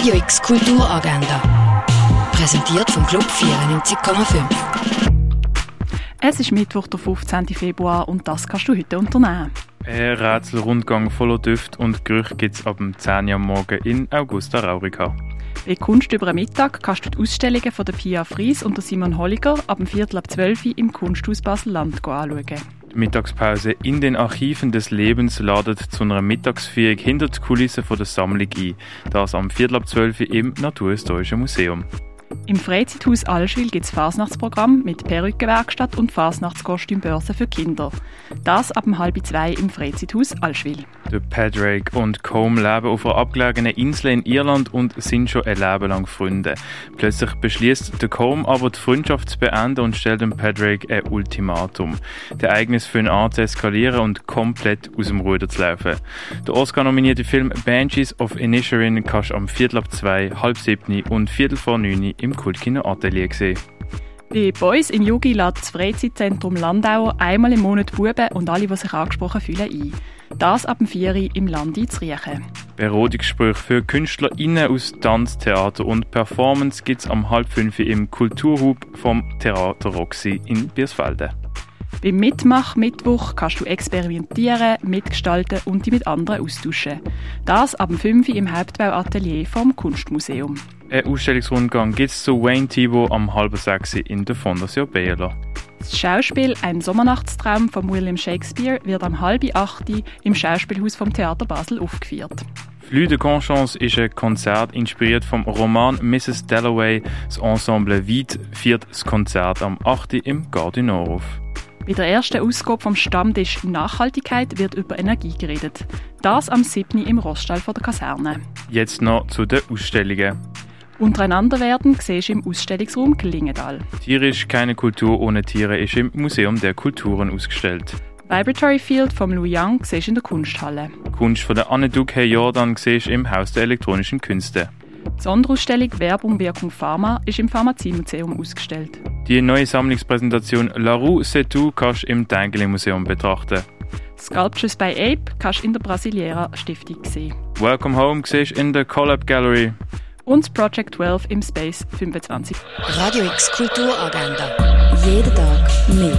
Radio X Kulturagenda. Präsentiert vom Club 94,5. Es ist Mittwoch, der 15. Februar und das kannst du heute unternehmen. Ein Rätselrundgang voller Düfte und Gerüche gibt es ab dem 10 Uhr morgen in Augusta Raurica. Bei Kunst über den Mittag kannst du die Ausstellungen von der Pia Fries und der Simon Holliger ab dem Viertel ab 12 Uhr im Kunsthaus Basel-Land anschauen. Mittagspause in den Archiven des Lebens ladet zu einer Mittagsführung hinter die Kulissen der Sammlung ein. Das am Viertel ab 12 Uhr im Naturhistorischen Museum. Im Freizeithaus Allschwil gibt es Fasnachtsprogramm mit Perückenwerkstatt und Fasnachtskostümbörse für Kinder. Das ab halb zwei im Freizeithaus Allschwil. Der Padraig und Combe leben auf einer abgelegenen Insel in Irland und sind schon ein Leben lang Freunde. Plötzlich beschließt der Combe aber die Freundschaft zu beenden und stellt dem Padraig ein Ultimatum. Das Ereignis für ihn an zu eskalieren und komplett aus dem Ruder zu laufen. Der Oscar-nominierte Film Banshees of Inisherin kannst du am Viertel ab zwei, halb siebni und Viertel vor neun im Kultkino Atelier sehen. Bei Boys im Jugi lädt das Freizeitzentrum Landauer einmal im Monat Buben und alle, die sich angesprochen fühlen, ein. Das ab dem 4 Uhr im Land zu riechen. Berodungsgespräche für KünstlerInnen aus Tanz, Theater und Performance gibt es am halb fünf im Kulturhub vom Theater Roxy in Biersfelden. Beim Mitmach-Mittwoch kannst du experimentieren, mitgestalten und dich mit anderen austauschen. Das ab dem 5 Uhr im Hauptbauatelier vom Kunstmuseum. Ein Ausstellungsrundgang gibt es zu Wayne Thibault am halben sechs in der Fondation Baylor. Das Schauspiel Ein Sommernachtstraum von William Shakespeare wird am halben acht im Schauspielhaus vom Theater Basel aufgeführt. Flux de Conscience ist ein Konzert inspiriert vom Roman Mrs. Dalloway. Das Ensemble Vide führt das Konzert am 8. im Gardinor auf. Bei der ersten Ausgabe vom Stammtisch Nachhaltigkeit wird über Energie geredet. Das am 7. im Roststall der Kaserne. Jetzt noch zu den Ausstellungen. Untereinander werden siehst du im Ausstellungsraum Klingendal. Tierisch keine Kultur ohne Tiere ist im Museum der Kulturen ausgestellt. Vibratory Field vom Lou Yang siehst du in der Kunsthalle. Kunst von der Anne Duque Jordan siehst du im Haus der elektronischen Künste. Die Sonderausstellung Werbung, Wirkung Pharma ist im Pharmaziemuseum ausgestellt. Die neue Sammlungspräsentation La Rue C'est tout kannst du im Tengeli Museum betrachten. Sculptures by Ape kannst du in der Brasiliera Stiftung sehen. Welcome Home siehst du in der Collab Gallery. Und Project 12 im Space 25. Radio X Kulturagenda. Jeden Tag mehr.